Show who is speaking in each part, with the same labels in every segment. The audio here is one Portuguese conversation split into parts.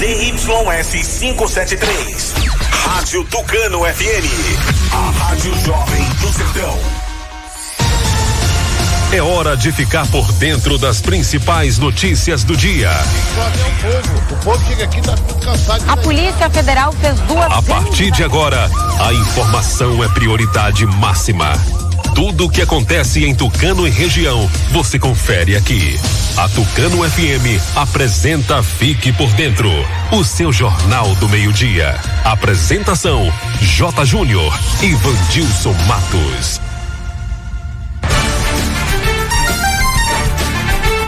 Speaker 1: ZYS 573. Rádio Tucano FM. A Rádio Jovem do Sertão.
Speaker 2: É hora de ficar por dentro das principais notícias do dia.
Speaker 3: O povo chega aqui tá cansado.
Speaker 4: A Polícia Federal fez duas.
Speaker 2: A partir de agora, a informação é prioridade máxima. Tudo o que acontece em Tucano e região, você confere aqui. A Tucano FM apresenta Fique por Dentro, o seu jornal do meio-dia. Apresentação: J. Júnior e Vandilson Matos.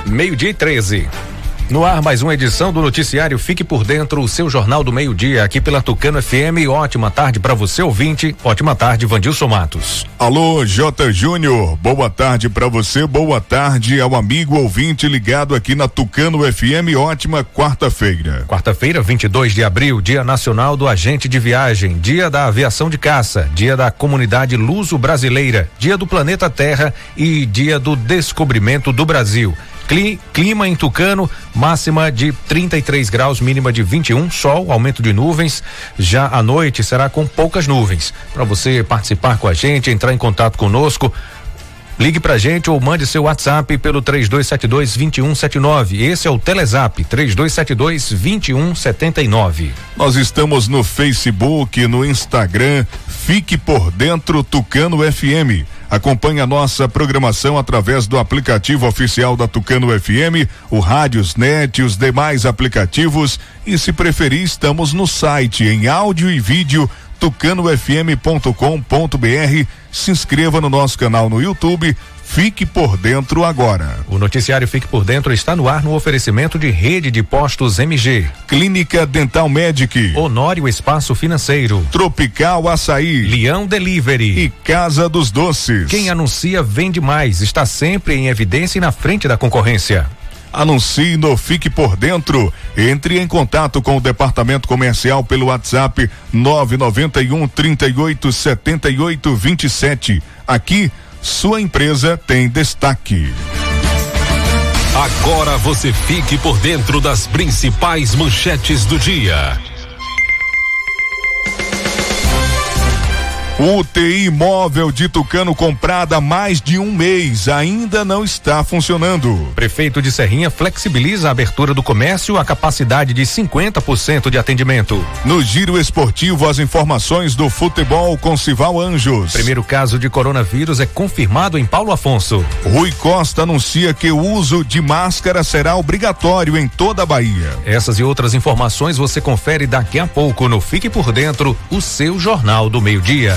Speaker 5: Meio-dia e 13. No ar, mais uma edição do noticiário Fique por Dentro, o seu jornal do meio-dia, aqui pela Tucano FM. Ótima tarde para você, ouvinte. Ótima tarde, Vandilson Matos.
Speaker 6: Alô, J. Júnior. Boa tarde para você, boa tarde ao amigo ouvinte ligado aqui na Tucano FM. Ótima quarta-feira.
Speaker 5: Quarta-feira, 22 de abril, Dia Nacional do Agente de Viagem, Dia da Aviação de Caça, Dia da Comunidade Luso Brasileira, Dia do Planeta Terra e Dia do Descobrimento do Brasil. Clima em Tucano, máxima de 33 graus, mínima de 21, sol, aumento de nuvens. Já à noite será com poucas nuvens. Para você participar com a gente, entrar em contato conosco, Ligue pra gente ou mande seu WhatsApp pelo 3272 2179. Esse é o Telezap 3272 2179.
Speaker 6: Nós estamos no Facebook, no Instagram. Fique por dentro Tucano FM. Acompanhe a nossa programação através do aplicativo oficial da Tucano FM, o Rádios Net e os demais aplicativos. E se preferir, estamos no site em áudio e vídeo tucanofm.com.br. Se inscreva no nosso canal no YouTube. Fique por dentro agora.
Speaker 5: O noticiário Fique por Dentro está no ar no oferecimento de rede de postos MG.
Speaker 6: Clínica Dental Medic.
Speaker 5: Honório Espaço Financeiro.
Speaker 6: Tropical Açaí.
Speaker 5: Leão Delivery.
Speaker 6: E Casa dos Doces.
Speaker 5: Quem anuncia vende mais. Está sempre em evidência e na frente da concorrência.
Speaker 6: Anuncie no Fique por Dentro. Entre em contato com o departamento comercial pelo WhatsApp 991 38 78 27. Aqui, sua empresa tem destaque.
Speaker 2: Agora você fique por dentro das principais manchetes do dia.
Speaker 6: UTI móvel de Tucano comprada há mais de um mês ainda não está funcionando.
Speaker 5: Prefeito de Serrinha flexibiliza a abertura do comércio a capacidade de 50% de atendimento.
Speaker 6: No giro esportivo, as informações do futebol com Sival Anjos.
Speaker 5: Primeiro caso de coronavírus é confirmado em Paulo Afonso.
Speaker 6: Rui Costa anuncia que o uso de máscara será obrigatório em toda a Bahia.
Speaker 5: Essas e outras informações você confere daqui a pouco no Fique por Dentro, o seu Jornal do Meio-Dia.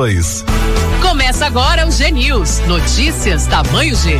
Speaker 7: Começa agora o G News. Notícias tamanho G.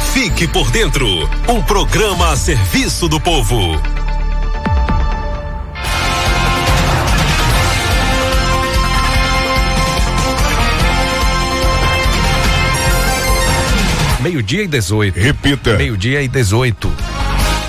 Speaker 2: Fique por dentro, um programa a serviço do povo.
Speaker 5: Meio-dia e 18.
Speaker 6: Repita.
Speaker 5: Meio-dia e 18.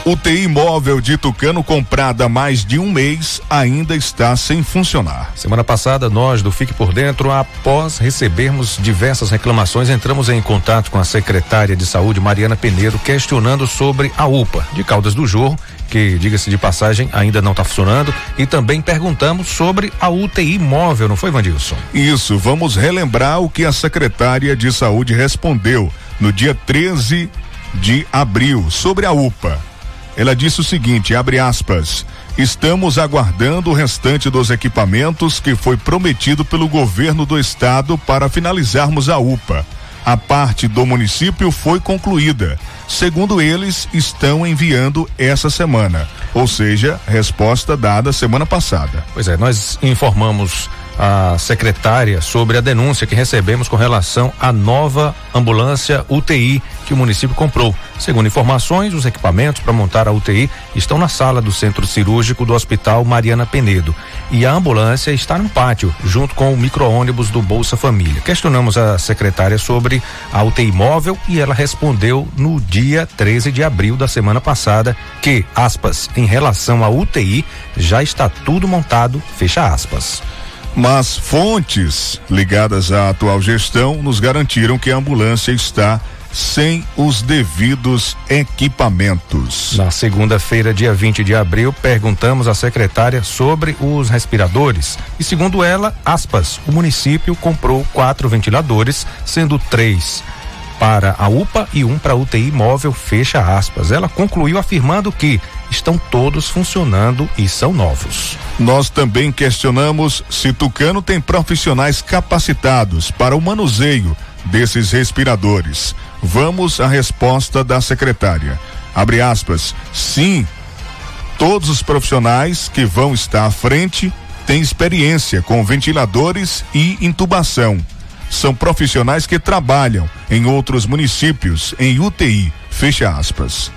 Speaker 6: UTI móvel de Tucano comprada há mais de um mês ainda está sem funcionar.
Speaker 5: Semana passada, nós do Fique por Dentro, após recebermos diversas reclamações, entramos em contato com a secretária de saúde, Mariana Peneiro, questionando sobre a UPA de Caldas do Jorro, que, diga-se de passagem, ainda não está funcionando, e também perguntamos sobre a UTI móvel, não foi, Vandilson?
Speaker 6: Isso, vamos relembrar o que a secretária de saúde respondeu no dia 13 de abril sobre a UPA. Ela disse o seguinte, abre aspas, estamos aguardando o restante dos equipamentos que foi prometido pelo governo do estado para finalizarmos a UPA. A parte do município foi concluída. Segundo eles, estão enviando essa semana. Ou seja, resposta dada semana passada.
Speaker 5: Pois é, nós informamos a secretária sobre a denúncia que recebemos com relação à nova ambulância UTI que o município comprou. Segundo informações, os equipamentos para montar a UTI estão na sala do centro cirúrgico do Hospital Mariana Penedo. E a ambulância está no pátio, junto com o micro-ônibus do Bolsa Família. Questionamos a secretária sobre a UTI móvel e ela respondeu no dia 13 de abril da semana passada que, aspas, em relação à UTI, já está tudo montado, fecha aspas
Speaker 6: mas fontes ligadas à atual gestão nos garantiram que a ambulância está sem os devidos equipamentos.
Speaker 5: Na segunda-feira, dia 20 de abril, perguntamos à secretária sobre os respiradores. E segundo ela, aspas, o município comprou quatro ventiladores, sendo três para a UPA e um para UTI móvel, fecha aspas. Ela concluiu afirmando que estão todos funcionando e são novos.
Speaker 6: Nós também questionamos se Tucano tem profissionais capacitados para o manuseio desses respiradores. Vamos à resposta da secretária. Abre aspas. Sim, todos os profissionais que vão estar à frente têm experiência com ventiladores e intubação são profissionais que trabalham em outros municípios em UTI. Fecha aspas.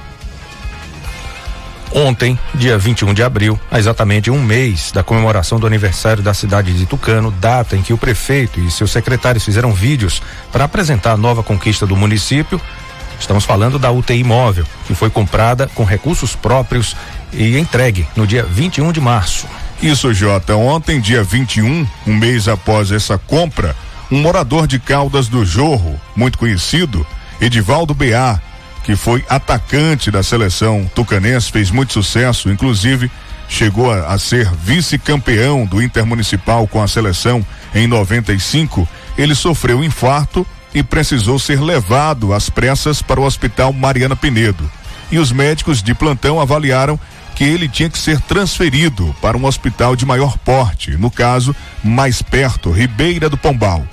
Speaker 5: Ontem, dia 21 de abril, há exatamente um mês da comemoração do aniversário da cidade de Tucano, data em que o prefeito e seus secretários fizeram vídeos para apresentar a nova conquista do município. Estamos falando da UTI móvel, que foi comprada com recursos próprios e entregue no dia 21 de março.
Speaker 6: Isso, Jota. Ontem, dia 21, um mês após essa compra, um morador de Caldas do Jorro, muito conhecido, Edivaldo BA, que foi atacante da seleção tucanense, fez muito sucesso, inclusive chegou a, a ser vice-campeão do Intermunicipal com a seleção em 95. Ele sofreu infarto e precisou ser levado às pressas para o Hospital Mariana Pinedo. E os médicos de plantão avaliaram que ele tinha que ser transferido para um hospital de maior porte, no caso, mais perto, Ribeira do Pombal.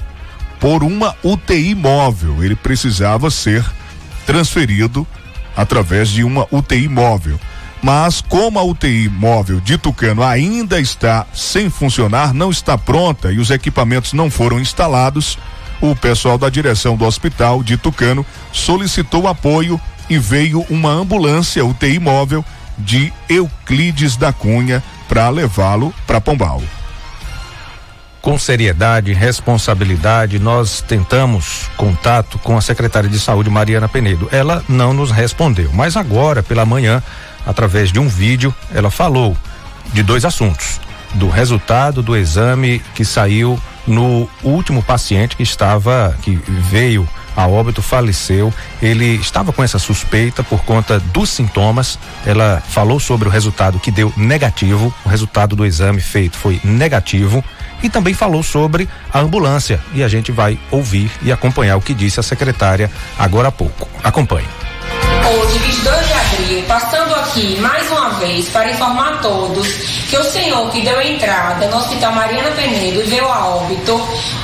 Speaker 6: Por uma UTI móvel, ele precisava ser transferido através de uma UTI móvel. Mas como a UTI móvel de Tucano ainda está sem funcionar, não está pronta e os equipamentos não foram instalados, o pessoal da direção do hospital de Tucano solicitou apoio e veio uma ambulância UTI móvel de Euclides da Cunha para levá-lo para Pombal.
Speaker 5: Com seriedade, responsabilidade, nós tentamos contato com a secretária de saúde Mariana Penedo. Ela não nos respondeu, mas agora pela manhã, através de um vídeo, ela falou de dois assuntos: do resultado do exame que saiu no último paciente que estava que veio a óbito faleceu. Ele estava com essa suspeita por conta dos sintomas. Ela falou sobre o resultado que deu negativo. O resultado do exame feito foi negativo. E também falou sobre a ambulância. E a gente vai ouvir e acompanhar o que disse a secretária agora há pouco. Acompanhe.
Speaker 8: Hoje, 22 de abril, passando aqui mais uma vez para informar a todos que o senhor que deu entrada no Hospital Mariana Penedo e veio a óbito,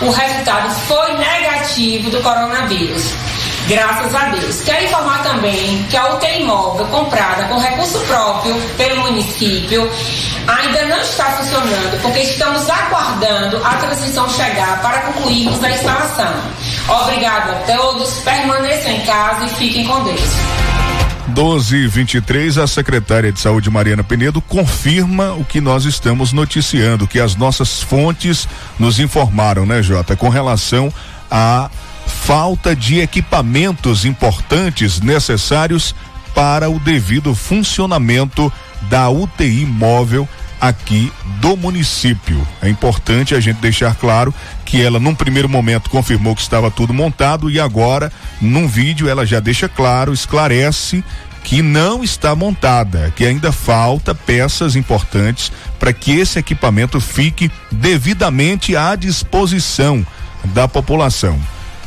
Speaker 8: o resultado foi negativo do coronavírus. Graças a Deus. Quero informar também que a UTI móvel comprada com recurso próprio pelo município ainda não está funcionando porque estamos aguardando a transição chegar para concluirmos a instalação. Obrigado a todos, permaneçam em casa e fiquem com Deus.
Speaker 6: 12 e 23 a secretária de Saúde Mariana Penedo confirma o que nós estamos noticiando, que as nossas fontes nos informaram, né, Jota, com relação a falta de equipamentos importantes necessários para o devido funcionamento da UTI móvel aqui do município. É importante a gente deixar claro que ela, num primeiro momento, confirmou que estava tudo montado e agora, num vídeo, ela já deixa claro, esclarece que não está montada, que ainda falta peças importantes para que esse equipamento fique devidamente à disposição da população.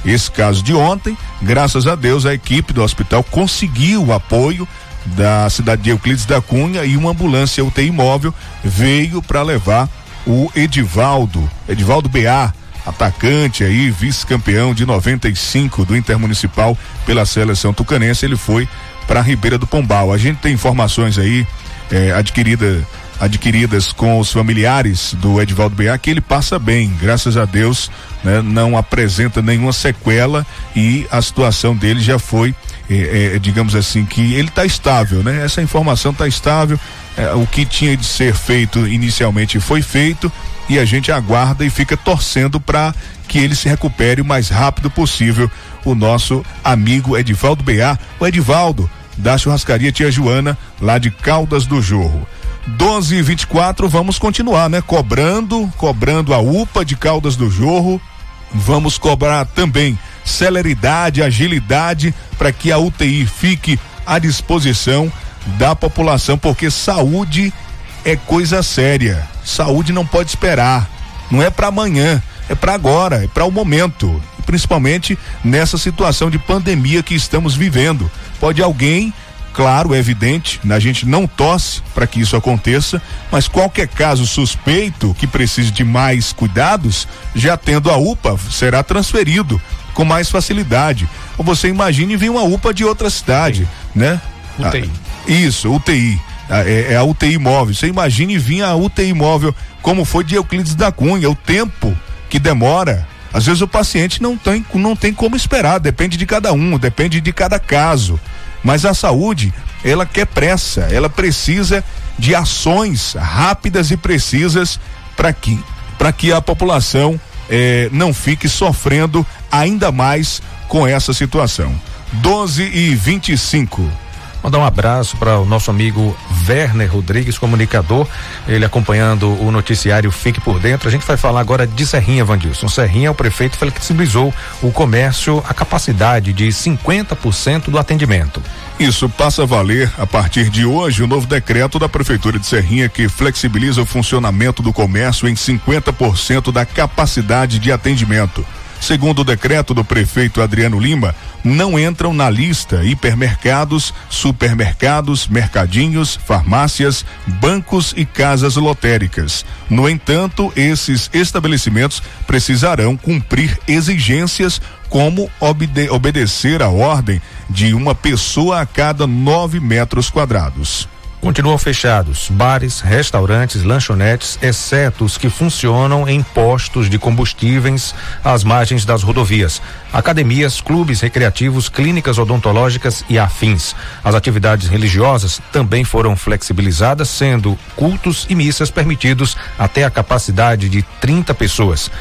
Speaker 6: Esse caso de ontem, graças a Deus, a equipe do hospital conseguiu o apoio da cidade de Euclides da Cunha e uma ambulância UTI móvel veio para levar o Edivaldo, Edivaldo BA, atacante aí, vice-campeão de 95 do Intermunicipal pela seleção tucanense, ele foi para Ribeira do Pombal. A gente tem informações aí eh, adquirida, adquiridas com os familiares do Edivaldo BA que ele passa bem, graças a Deus, né, não apresenta nenhuma sequela e a situação dele já foi é, é, digamos assim, que ele está estável, né? Essa informação está estável. É, o que tinha de ser feito inicialmente foi feito e a gente aguarda e fica torcendo para que ele se recupere o mais rápido possível. O nosso amigo Edivaldo Beá, o Edivaldo da churrascaria Tia Joana, lá de Caldas do Jorro. 12 e 24 vamos continuar, né? Cobrando, cobrando a UPA de Caldas do Jorro. Vamos cobrar também celeridade, agilidade para que a UTI fique à disposição da população, porque saúde é coisa séria. Saúde não pode esperar. Não é para amanhã, é para agora, é para o momento, principalmente nessa situação de pandemia que estamos vivendo. Pode alguém Claro, é evidente, a gente não torce para que isso aconteça, mas qualquer caso suspeito que precise de mais cuidados, já tendo a UPA, será transferido com mais facilidade. Ou você imagine vir uma UPA de outra cidade, né?
Speaker 5: UTI.
Speaker 6: Ah, isso, UTI. Ah, é, é, a UTI móvel. Você imagine vir a UTI móvel como foi de Euclides da Cunha, o tempo que demora. Às vezes o paciente não tem, não tem como esperar, depende de cada um, depende de cada caso. Mas a saúde, ela quer pressa, ela precisa de ações rápidas e precisas para que, para que a população eh, não fique sofrendo ainda mais com essa situação. 12 e 25.
Speaker 5: Mandar um abraço para o nosso amigo Werner Rodrigues, comunicador, ele acompanhando o noticiário Fique por Dentro. A gente vai falar agora de Serrinha, Vandilson. Serrinha, o prefeito flexibilizou o comércio, a capacidade de 50% do atendimento.
Speaker 6: Isso passa a valer a partir de hoje o novo decreto da Prefeitura de Serrinha que flexibiliza o funcionamento do comércio em 50% da capacidade de atendimento. Segundo o decreto do prefeito Adriano Lima, não entram na lista hipermercados, supermercados, mercadinhos, farmácias, bancos e casas lotéricas. No entanto, esses estabelecimentos precisarão cumprir exigências como obede obedecer a ordem de uma pessoa a cada nove metros quadrados.
Speaker 5: Continuam fechados bares, restaurantes, lanchonetes, exceto os que funcionam em postos de combustíveis às margens das rodovias, academias, clubes recreativos, clínicas odontológicas e afins. As atividades religiosas também foram flexibilizadas, sendo cultos e missas permitidos até a capacidade de 30 pessoas.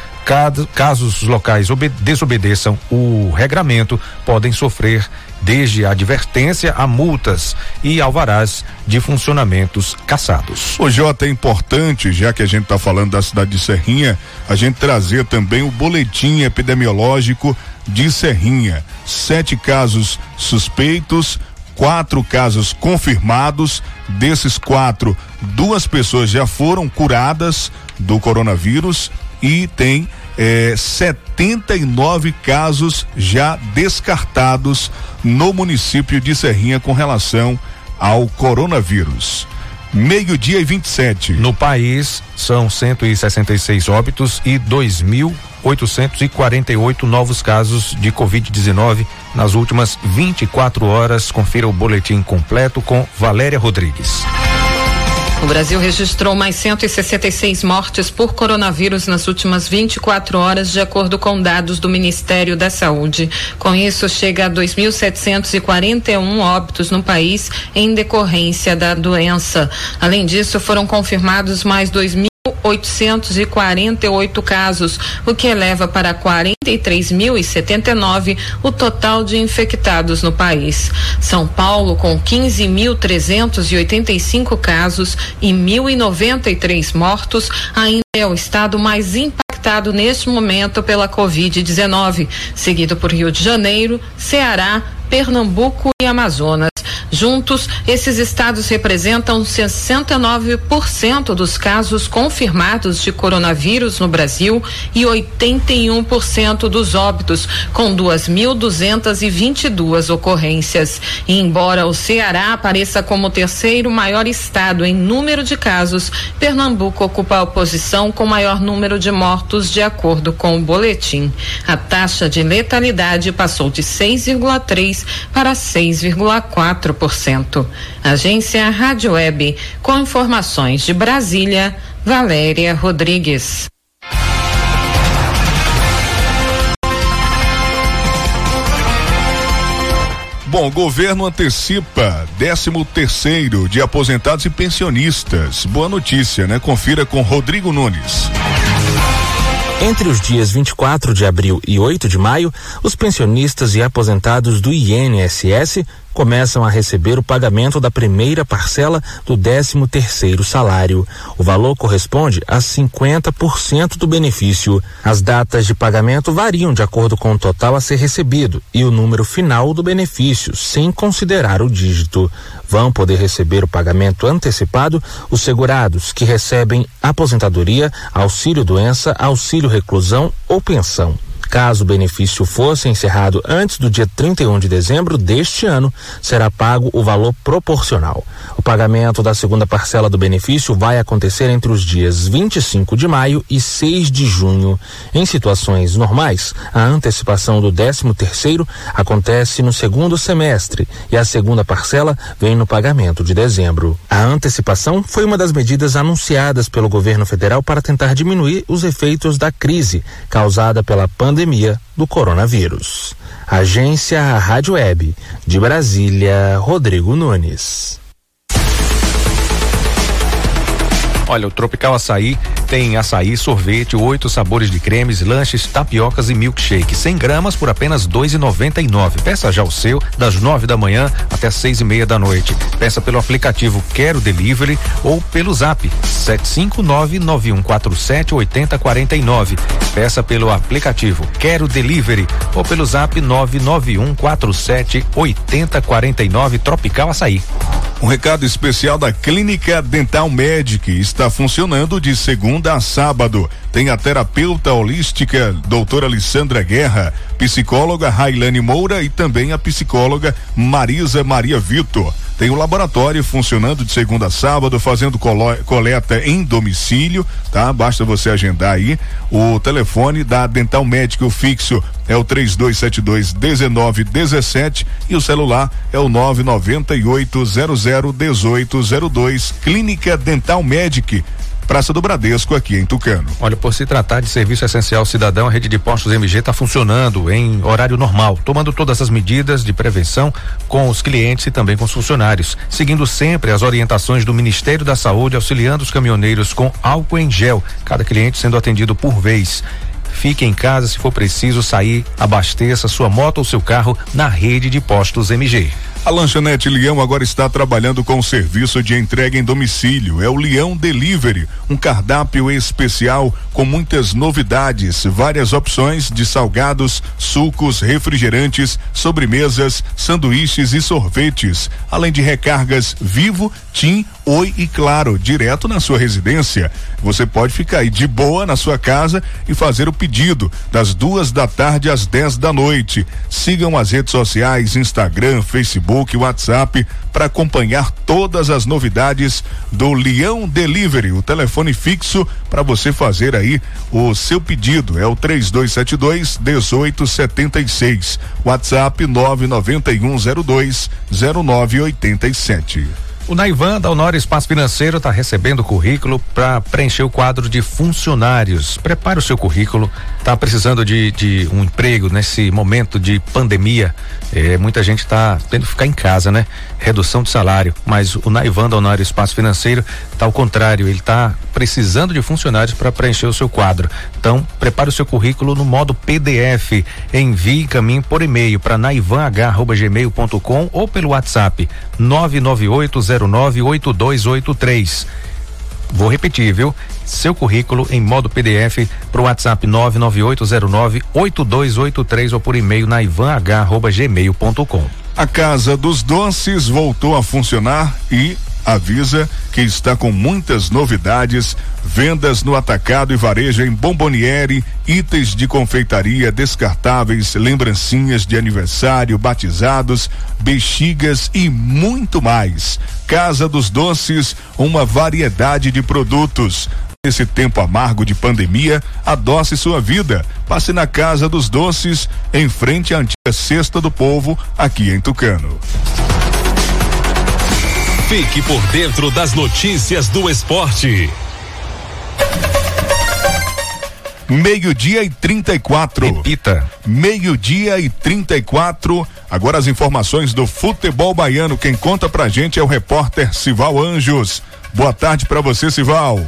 Speaker 5: Caso os locais desobedeçam o regramento, podem sofrer desde a advertência a multas e alvarás de funcionamentos caçados.
Speaker 6: O Jota é importante, já que a gente está falando da cidade de Serrinha, a gente trazer também o boletim epidemiológico de Serrinha. Sete casos suspeitos, quatro casos confirmados. Desses quatro, duas pessoas já foram curadas do coronavírus e tem eh, 79 casos já descartados no município de Serrinha com relação ao coronavírus. Meio-dia e 27.
Speaker 5: No país, são 166 óbitos e 2.848 novos casos de Covid-19 nas últimas 24 horas. Confira o boletim completo com Valéria Rodrigues.
Speaker 9: O Brasil registrou mais 166 mortes por coronavírus nas últimas 24 horas, de acordo com dados do Ministério da Saúde. Com isso, chega a 2.741 óbitos no país em decorrência da doença. Além disso, foram confirmados mais 2.000 848 casos, o que eleva para 43.079 o total de infectados no país. São Paulo, com 15.385 casos e 1.093 mortos, ainda é o estado mais impactado neste momento pela Covid-19, seguido por Rio de Janeiro, Ceará, Pernambuco e Amazonas. Juntos, esses estados representam 69% dos casos confirmados de coronavírus no Brasil e 81% dos óbitos, com 2.222 ocorrências. E embora o Ceará apareça como o terceiro maior estado em número de casos, Pernambuco ocupa a posição com maior número de mortos, de acordo com o boletim. A taxa de letalidade passou de 6,3 para 6,4%. Agência Rádio Web, com informações de Brasília, Valéria Rodrigues.
Speaker 6: Bom, governo antecipa 13 terceiro de aposentados e pensionistas. Boa notícia, né? Confira com Rodrigo Nunes.
Speaker 10: Entre os dias 24 de abril e 8 de maio, os pensionistas e aposentados do INSS começam a receber o pagamento da primeira parcela do 13 terceiro salário. O valor corresponde a 50% do benefício. As datas de pagamento variam de acordo com o total a ser recebido e o número final do benefício, sem considerar o dígito. Vão poder receber o pagamento antecipado os segurados que recebem aposentadoria, auxílio doença, auxílio reclusão ou pensão. Caso o benefício fosse encerrado antes do dia 31 de dezembro deste ano, será pago o valor proporcional. O pagamento da segunda parcela do benefício vai acontecer entre os dias 25 de maio e 6 de junho. Em situações normais, a antecipação do 13 terceiro acontece no segundo semestre e a segunda parcela vem no pagamento de dezembro. A antecipação foi uma das medidas anunciadas pelo governo federal para tentar diminuir os efeitos da crise causada pela pandemia pandemia do coronavírus. Agência Rádio Web de Brasília, Rodrigo Nunes.
Speaker 5: Olha, o Tropical Açaí tem açaí, sorvete, oito sabores de cremes, lanches, tapiocas e milkshake. 100 gramas por apenas dois e noventa e nove. Peça já o seu das nove da manhã até seis e meia da noite. Peça pelo aplicativo Quero Delivery ou pelo Zap sete cinco nove nove um quatro sete oitenta quarenta e nove. Peça pelo aplicativo Quero Delivery ou pelo Zap nove nove um quatro sete oitenta quarenta e nove. Tropical Açaí.
Speaker 6: Um recado especial da Clínica Dental Medic está funcionando de segunda a sábado. Tem a terapeuta holística doutora Alessandra Guerra, psicóloga Railane Moura e também a psicóloga Marisa Maria Vitor. Tem o laboratório funcionando de segunda a sábado, fazendo coleta em domicílio, tá? Basta você agendar aí. O telefone da Dental Médico fixo é o 3272 1917 e o celular é o 99800 1802. Clínica Dental Medic Praça do Bradesco, aqui em Tucano.
Speaker 5: Olha, por se tratar de serviço essencial cidadão, a rede de postos MG está funcionando em horário normal, tomando todas as medidas de prevenção com os clientes e também com os funcionários, seguindo sempre as orientações do Ministério da Saúde, auxiliando os caminhoneiros com álcool em gel, cada cliente sendo atendido por vez. Fique em casa se for preciso sair, abasteça sua moto ou seu carro na rede de postos MG.
Speaker 6: A lanchonete Leão agora está trabalhando com o serviço de entrega em domicílio. É o Leão Delivery, um cardápio especial com muitas novidades, várias opções de salgados, sucos, refrigerantes, sobremesas, sanduíches e sorvetes, além de recargas Vivo, Tim, Oi e Claro, direto na sua residência. Você pode ficar aí de boa na sua casa e fazer o pedido das duas da tarde às 10 da noite. Sigam as redes sociais, Instagram, Facebook, WhatsApp para acompanhar todas as novidades do Leão Delivery, o telefone fixo para você fazer aí o seu pedido. É o 3272 1876. WhatsApp 99102 0987.
Speaker 5: O Naivan da Honor Espaço Financeiro está recebendo currículo para preencher o quadro de funcionários. Prepare o seu currículo. Está precisando de, de, um emprego nesse momento de pandemia. É, muita gente está tendo que ficar em casa, né? Redução de salário. Mas o Naivan da Honor Espaço Financeiro está ao contrário. Ele está precisando de funcionários para preencher o seu quadro. Então, prepare o seu currículo no modo PDF. Envie caminho por e-mail para naivanh.gmail.com ou pelo WhatsApp 998098283. Vou repetir, viu? Seu currículo em modo PDF para o WhatsApp 998098283 ou por e-mail naivanh.gmail.com.
Speaker 6: A Casa dos Doces voltou a funcionar e avisa que está com muitas novidades, vendas no atacado e varejo em bomboniere, itens de confeitaria descartáveis, lembrancinhas de aniversário, batizados, bexigas e muito mais. Casa dos Doces, uma variedade de produtos. Nesse tempo amargo de pandemia, adoce sua vida. Passe na Casa dos Doces, em frente à antiga Cesta do Povo, aqui em Tucano.
Speaker 2: Fique por dentro das notícias do esporte.
Speaker 6: Meio-dia e 34.
Speaker 5: Repita.
Speaker 6: Meio-dia e 34. Agora as informações do futebol baiano. Quem conta pra gente é o repórter Sival Anjos. Boa tarde para você, Sival.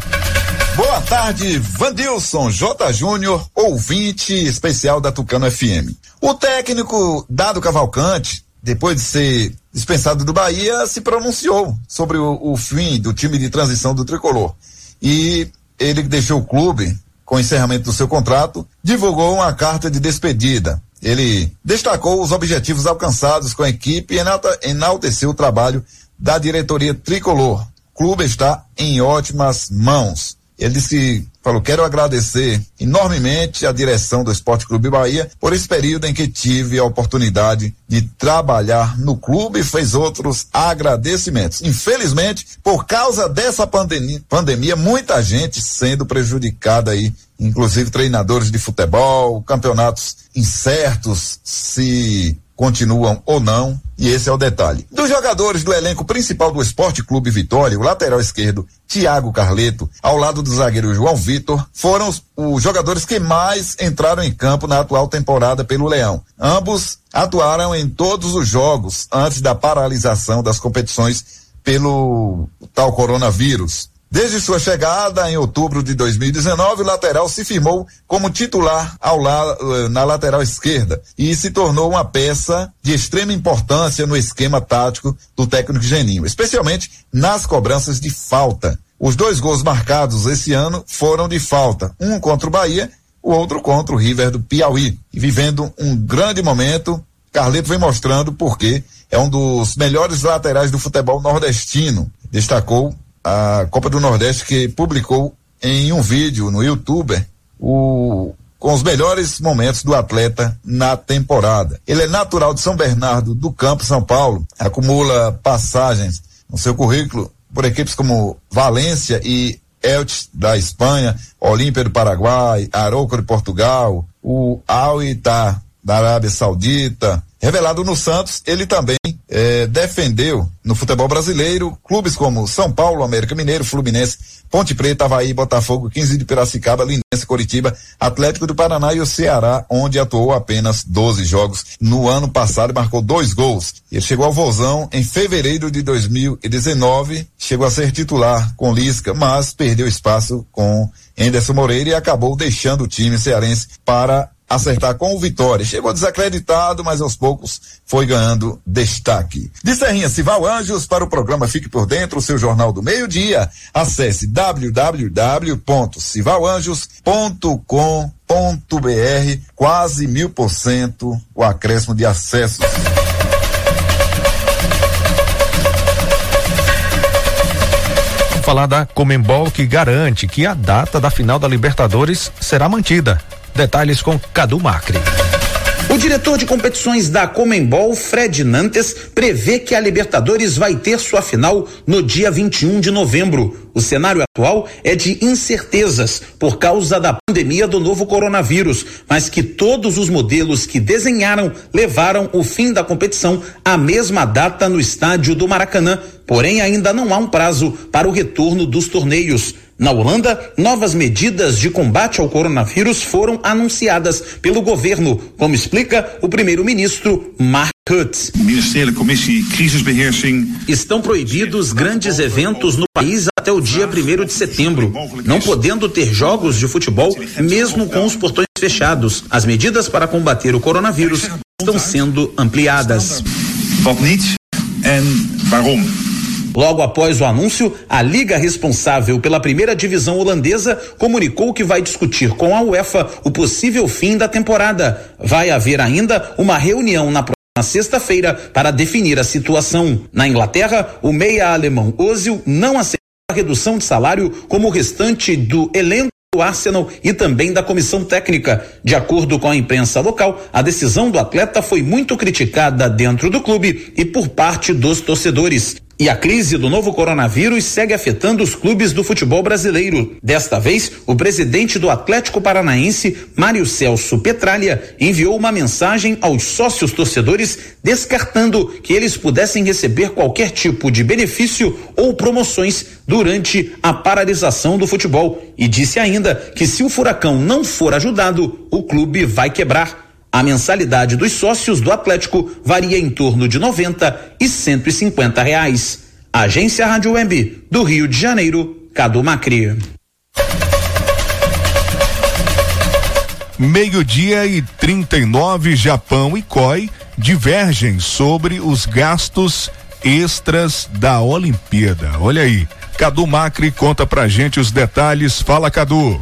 Speaker 11: Boa tarde, Vandilson J. Júnior, ouvinte especial da Tucano FM. O técnico Dado Cavalcante depois de ser dispensado do Bahia, se pronunciou sobre o, o, fim do time de transição do tricolor. E ele deixou o clube com o encerramento do seu contrato, divulgou uma carta de despedida. Ele destacou os objetivos alcançados com a equipe e enalteceu o trabalho da diretoria tricolor. O clube está em ótimas mãos. Ele disse que falou: quero agradecer enormemente a direção do Esporte Clube Bahia por esse período em que tive a oportunidade de trabalhar no clube e fez outros agradecimentos. Infelizmente, por causa dessa pandemia, pandemia muita gente sendo prejudicada aí, inclusive treinadores de futebol, campeonatos incertos, se continuam ou não, e esse é o detalhe. Dos jogadores do elenco principal do Esporte Clube Vitória, o lateral esquerdo Thiago Carleto, ao lado do zagueiro João Vitor, foram os, os jogadores que mais entraram em campo na atual temporada pelo Leão. Ambos atuaram em todos os jogos antes da paralisação das competições pelo tal coronavírus. Desde sua chegada em outubro de 2019, o lateral se firmou como titular ao la, na lateral esquerda e se tornou uma peça de extrema importância no esquema tático do técnico Geninho, especialmente nas cobranças de falta. Os dois gols marcados esse ano foram de falta, um contra o Bahia, o outro contra o River do Piauí. E vivendo um grande momento, Carleto vem mostrando porque é um dos melhores laterais do futebol nordestino. Destacou a Copa do Nordeste que publicou em um vídeo no YouTube o com os melhores momentos do atleta na temporada. Ele é natural de São Bernardo do Campo, São Paulo, acumula passagens no seu currículo por equipes como Valência e Elche da Espanha, Olímpia do Paraguai, Arouca de Portugal, o Al Ittihad da Arábia Saudita, Revelado no Santos, ele também eh, defendeu no futebol brasileiro clubes como São Paulo, América Mineiro, Fluminense, Ponte Preta, Havaí, Botafogo, 15 de Piracicaba, Linense, Coritiba, Atlético do Paraná e o Ceará, onde atuou apenas 12 jogos. No ano passado marcou dois gols. Ele chegou ao Vozão em fevereiro de 2019, chegou a ser titular com Lisca, mas perdeu espaço com Enderson Moreira e acabou deixando o time cearense para acertar com o Vitória. Chegou desacreditado, mas aos poucos foi ganhando destaque. De Serrinha Cival Anjos para o programa Fique por Dentro, o seu jornal do meio-dia. Acesse www.civalanjos.com.br, quase mil por cento o acréscimo de acessos.
Speaker 5: falar da Comembol que garante que a data da final da Libertadores será mantida. Detalhes com Cadu Macri.
Speaker 12: O diretor de competições da Comembol, Fred Nantes, prevê que a Libertadores vai ter sua final no dia 21 de novembro. O cenário atual é de incertezas por causa da pandemia do novo coronavírus, mas que todos os modelos que desenharam levaram o fim da competição à mesma data no estádio do Maracanã. Porém, ainda não há um prazo para o retorno dos torneios. Na Holanda, novas medidas de combate ao coronavírus foram anunciadas pelo governo, como explica o primeiro-ministro Mark Rutte.
Speaker 13: Ministeriële Commissie Crisisbeheersing.
Speaker 12: Estão proibidos grandes eventos no país até o dia 1 de setembro, não podendo ter jogos de futebol mesmo com os portões fechados. As medidas para combater o coronavírus estão sendo ampliadas.
Speaker 13: Wat niet en waarom?
Speaker 12: Logo após o anúncio, a liga responsável pela primeira divisão holandesa comunicou que vai discutir com a UEFA o possível fim da temporada. Vai haver ainda uma reunião na próxima sexta-feira para definir a situação. Na Inglaterra, o meia alemão Ozil não aceitou a redução de salário como o restante do elenco do Arsenal e também da comissão técnica. De acordo com a imprensa local, a decisão do atleta foi muito criticada dentro do clube e por parte dos torcedores. E a crise do novo coronavírus segue afetando os clubes do futebol brasileiro. Desta vez, o presidente do Atlético Paranaense, Mário Celso Petralha, enviou uma mensagem aos sócios torcedores descartando que eles pudessem receber qualquer tipo de benefício ou promoções durante a paralisação do futebol. E disse ainda que se o furacão não for ajudado, o clube vai quebrar. A mensalidade dos sócios do Atlético varia em torno de 90 e 150 reais. Agência Rádio Web do Rio de Janeiro, Cadu Macri.
Speaker 6: Meio-dia e 39, Japão e COI divergem sobre os gastos extras da Olimpíada. Olha aí. Cadu Macri conta pra gente os detalhes. Fala, Cadu.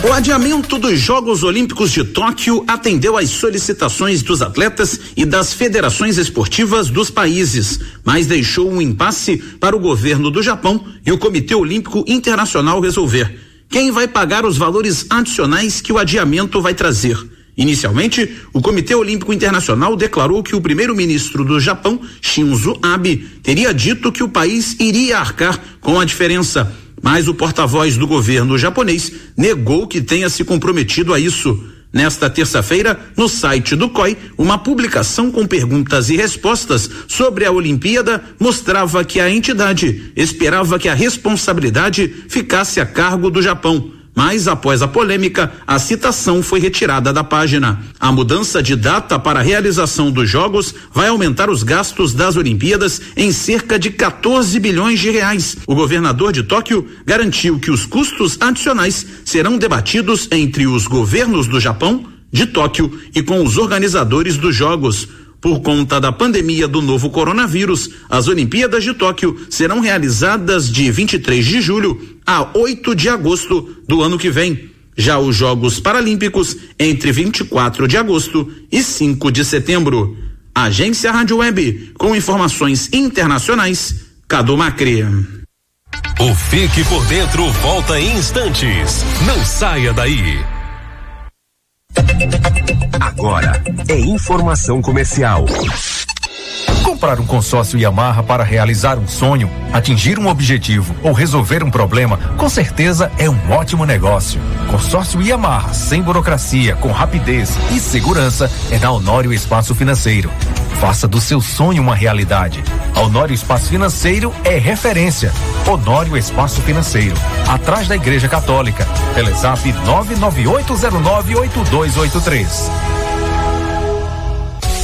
Speaker 12: O adiamento dos Jogos Olímpicos de Tóquio atendeu às solicitações dos atletas e das federações esportivas dos países, mas deixou um impasse para o governo do Japão e o Comitê Olímpico Internacional resolver. Quem vai pagar os valores adicionais que o adiamento vai trazer? Inicialmente, o Comitê Olímpico Internacional declarou que o primeiro-ministro do Japão, Shinzo Abe, teria dito que o país iria arcar com a diferença mas o porta-voz do governo japonês negou que tenha se comprometido a isso. Nesta terça-feira, no site do COI, uma publicação com perguntas e respostas sobre a Olimpíada mostrava que a entidade esperava que a responsabilidade ficasse a cargo do Japão mas após a polêmica, a citação foi retirada da página. A mudança de data para a realização dos Jogos vai aumentar os gastos das Olimpíadas em cerca de 14 bilhões de reais. O governador de Tóquio garantiu que os custos adicionais serão debatidos entre os governos do Japão, de Tóquio e com os organizadores dos Jogos. Por conta da pandemia do novo coronavírus, as Olimpíadas de Tóquio serão realizadas de 23 de julho a 8 de agosto do ano que vem. Já os Jogos Paralímpicos entre 24 de agosto e 5 de setembro. Agência Rádio Web, com informações internacionais, Cadu Macri.
Speaker 2: O Fique por Dentro volta em instantes. Não saia daí.
Speaker 14: Agora é informação comercial.
Speaker 5: Comprar um consórcio Yamaha para realizar um sonho, atingir um objetivo ou resolver um problema, com certeza é um ótimo negócio. Consórcio Yamaha, sem burocracia, com rapidez e segurança, é na Honório Espaço Financeiro. Faça do seu sonho uma realidade. A Honório Espaço Financeiro é referência. Honório Espaço Financeiro, atrás da Igreja Católica. Telezap 998098283.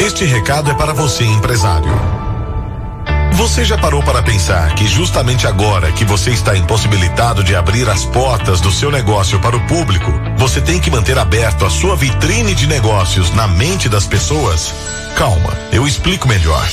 Speaker 15: Este recado é para você, empresário. Você já parou para pensar que justamente agora que você está impossibilitado de abrir as portas do seu negócio para o público, você tem que manter aberto a sua vitrine de negócios na mente das pessoas? Calma, eu explico melhor.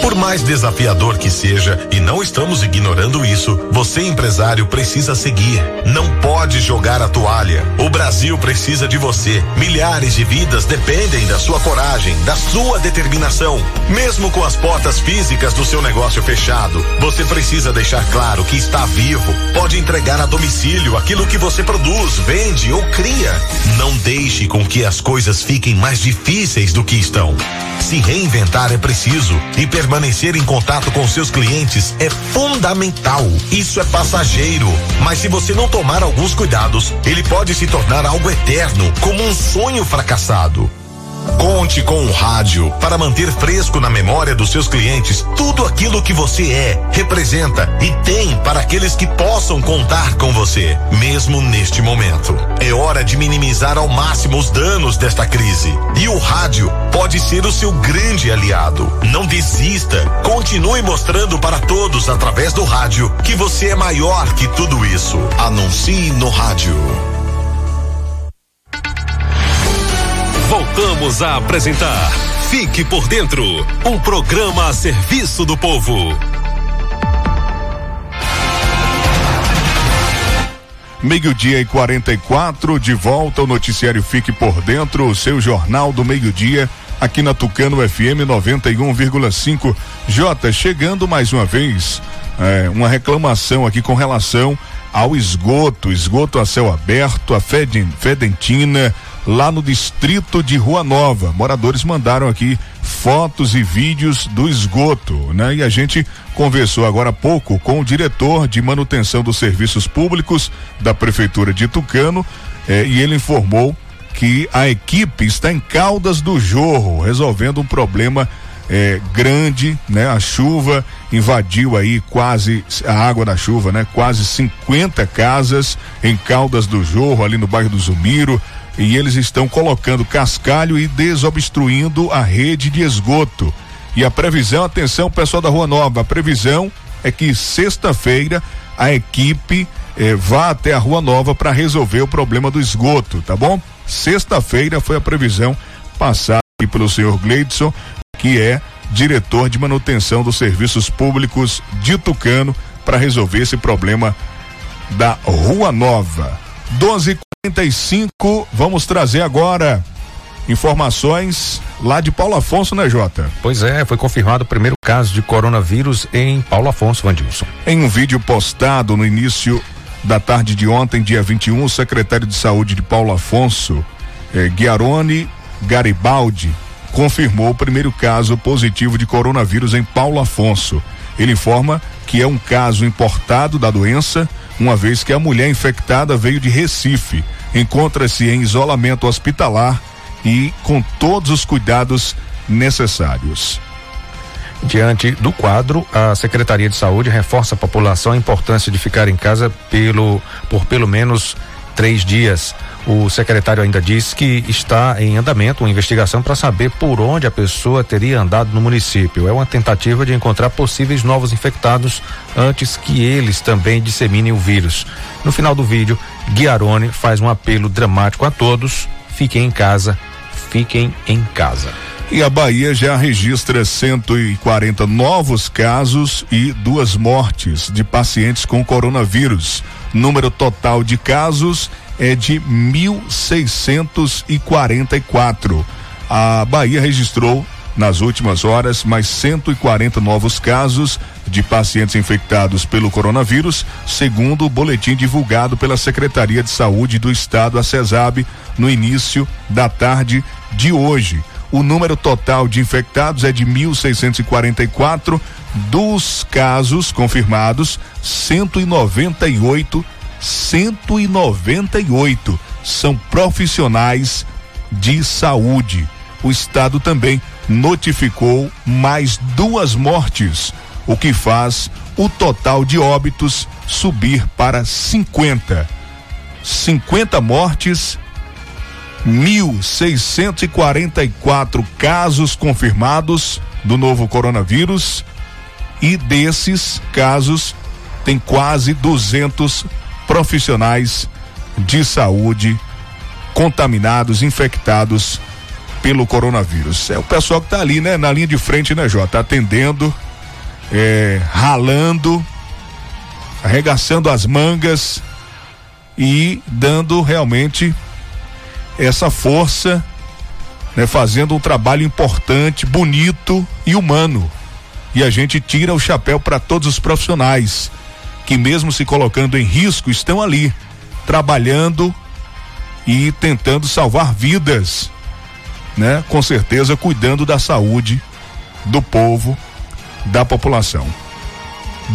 Speaker 15: Por mais desafiador que seja, e não estamos ignorando isso, você empresário precisa seguir. Não pode jogar a toalha. O Brasil precisa de você. Milhares de vidas dependem da sua coragem, da sua determinação. Mesmo com as portas físicas do seu negócio fechado, você precisa deixar claro que está vivo. Pode entregar a domicílio aquilo que você produz, vende ou cria. Não deixe com que as coisas fiquem mais difíceis do que estão. Se reinventar é preciso e permanecer em contato com seus clientes é fundamental. Isso é passageiro, mas se você não tomar alguns cuidados, ele pode se tornar algo eterno, como um sonho fracassado. Conte com o rádio para manter fresco na memória dos seus clientes tudo aquilo que você é, representa e tem para aqueles que possam contar com você, mesmo neste momento. É hora de minimizar ao máximo os danos desta crise. E o rádio pode ser o seu grande aliado. Não desista. Continue mostrando para todos através do rádio que você é maior que tudo isso. Anuncie no rádio.
Speaker 2: Voltamos a apresentar Fique por Dentro um programa a serviço do povo.
Speaker 6: Meio-dia e 44, de volta ao noticiário Fique por Dentro, o seu jornal do meio-dia, aqui na Tucano FM 91,5. Jota, chegando mais uma vez, é, uma reclamação aqui com relação ao esgoto, esgoto a céu aberto, a Fedentina, lá no distrito de Rua Nova. Moradores mandaram aqui fotos e vídeos do esgoto, né? E a gente conversou agora há pouco com o diretor de manutenção dos serviços públicos da prefeitura de Tucano eh, e ele informou que a equipe está em Caldas do Jorro resolvendo um problema é, grande, né? A chuva invadiu aí quase a água da chuva, né? Quase 50 casas em Caldas do Jorro, ali no bairro do Zumiro, e eles estão colocando cascalho e desobstruindo a rede de esgoto. E a previsão, atenção, pessoal da Rua Nova, a previsão é que sexta-feira a equipe eh, vá até a Rua Nova para resolver o problema do esgoto, tá bom? Sexta-feira foi a previsão passada pelo senhor Gleidson, que é diretor de manutenção dos serviços públicos de Tucano, para resolver esse problema da Rua Nova. 12:45, vamos trazer agora informações lá de Paulo Afonso, né, Jota?
Speaker 5: Pois é, foi confirmado o primeiro caso de coronavírus em Paulo Afonso, Vandilson.
Speaker 6: Em um vídeo postado no início da tarde de ontem, dia 21, o secretário de saúde de Paulo Afonso, eh, Guiarone Garibaldi, confirmou o primeiro caso positivo de coronavírus em Paulo Afonso. Ele informa que é um caso importado da doença, uma vez que a mulher infectada veio de Recife. Encontra-se em isolamento hospitalar e com todos os cuidados necessários.
Speaker 5: Diante do quadro, a Secretaria de Saúde reforça a população a importância de ficar em casa pelo, por pelo menos três dias. O secretário ainda diz que está em andamento uma investigação para saber por onde a pessoa teria andado no município. É uma tentativa de encontrar possíveis novos infectados antes que eles também disseminem o vírus. No final do vídeo, Guiarone faz um apelo dramático a todos: fiquem em casa, fiquem em casa.
Speaker 6: E a Bahia já registra 140 novos casos e duas mortes de pacientes com coronavírus. Número total de casos é de 1.644. A Bahia registrou nas últimas horas mais 140 novos casos de pacientes infectados pelo coronavírus, segundo o boletim divulgado pela Secretaria de Saúde do Estado, a CESAB, no início da tarde de hoje. O número total de infectados é de 1.644. Dos casos confirmados, 198, 198 são profissionais de saúde. O estado também notificou mais duas mortes, o que faz o total de óbitos subir para 50. 50 mortes 1.644 casos confirmados do novo coronavírus e desses casos tem quase 200 profissionais de saúde contaminados, infectados pelo coronavírus. É o pessoal que está ali, né, na linha de frente, né, Jota, atendendo, é, ralando, arregaçando as mangas e dando realmente essa força, né, fazendo um trabalho importante, bonito e humano. E a gente tira o chapéu para todos os profissionais que mesmo se colocando em risco estão ali trabalhando e tentando salvar vidas, né? Com certeza cuidando da saúde do povo, da população.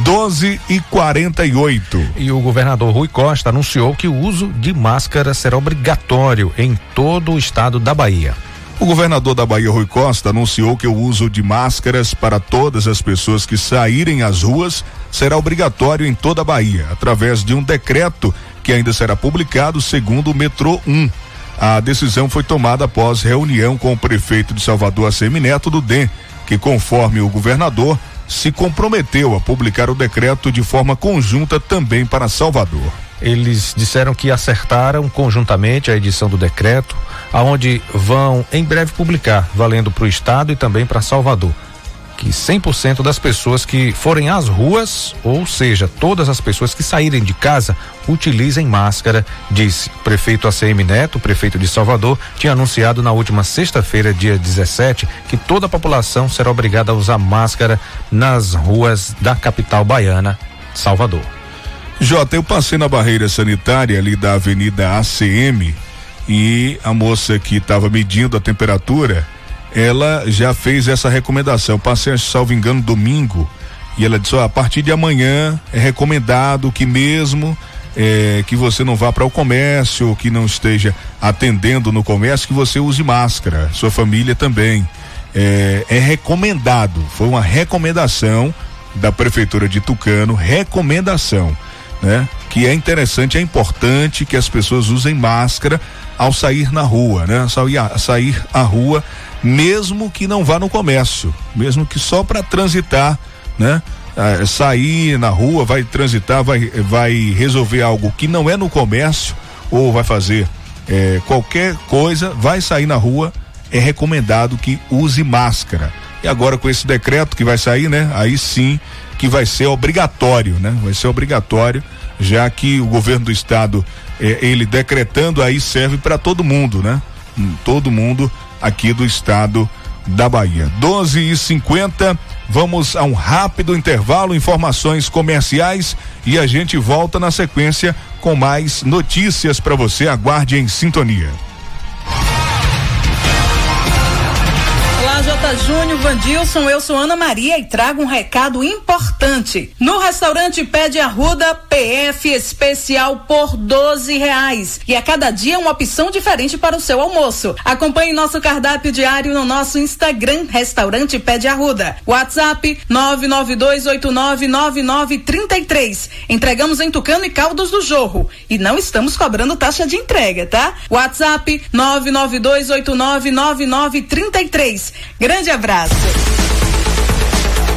Speaker 6: 12 e 48.
Speaker 5: E o governador Rui Costa anunciou que o uso de máscara será obrigatório em todo o estado da Bahia.
Speaker 6: O governador da Bahia, Rui Costa, anunciou que o uso de máscaras para todas as pessoas que saírem às ruas será obrigatório em toda a Bahia, através de um decreto que ainda será publicado segundo o Metrô 1. A decisão foi tomada após reunião com o prefeito de Salvador, Assemineto do DEM, que, conforme o governador, se comprometeu a publicar o decreto de forma conjunta também para Salvador.
Speaker 5: Eles disseram que acertaram conjuntamente a edição do decreto, aonde vão em breve publicar, valendo para o estado e também para Salvador que 100% das pessoas que forem às ruas, ou seja, todas as pessoas que saírem de casa, utilizem máscara, disse o prefeito ACM Neto, prefeito de Salvador, tinha anunciado na última sexta-feira, dia 17, que toda a população será obrigada a usar máscara nas ruas da capital baiana, Salvador.
Speaker 6: Jota, eu passei na barreira sanitária ali da Avenida ACM e a moça que estava medindo a temperatura ela já fez essa recomendação. Passei, salvo engano, domingo. E ela disse: ó, a partir de amanhã é recomendado que mesmo é, que você não vá para o comércio, que não esteja atendendo no comércio, que você use máscara. Sua família também. É, é recomendado. Foi uma recomendação da prefeitura de Tucano, recomendação, né? Que é interessante, é importante que as pessoas usem máscara ao sair na rua, né? Sair, sair à rua mesmo que não vá no comércio, mesmo que só para transitar, né? Ah, sair na rua, vai transitar, vai, vai resolver algo que não é no comércio ou vai fazer eh, qualquer coisa, vai sair na rua, é recomendado que use máscara. E agora com esse decreto que vai sair, né? Aí sim que vai ser obrigatório, né? Vai ser obrigatório, já que o governo do estado, eh, ele decretando aí serve para todo mundo, né? Hum, todo mundo aqui do estado da Bahia. 12 e 50 vamos a um rápido intervalo, informações comerciais e a gente volta na sequência com mais notícias para você. Aguarde em sintonia.
Speaker 16: J. Júnior, Vandilson, eu sou Ana Maria e trago um recado importante. No restaurante Pé de Arruda, PF especial por 12 reais. E a cada dia uma opção diferente para o seu almoço. Acompanhe nosso cardápio diário no nosso Instagram, Restaurante Pé de Arruda. WhatsApp 992899933. Entregamos em Tucano e Caldos do Jorro. E não estamos cobrando taxa de entrega, tá? WhatsApp 992899933. Grande abraço.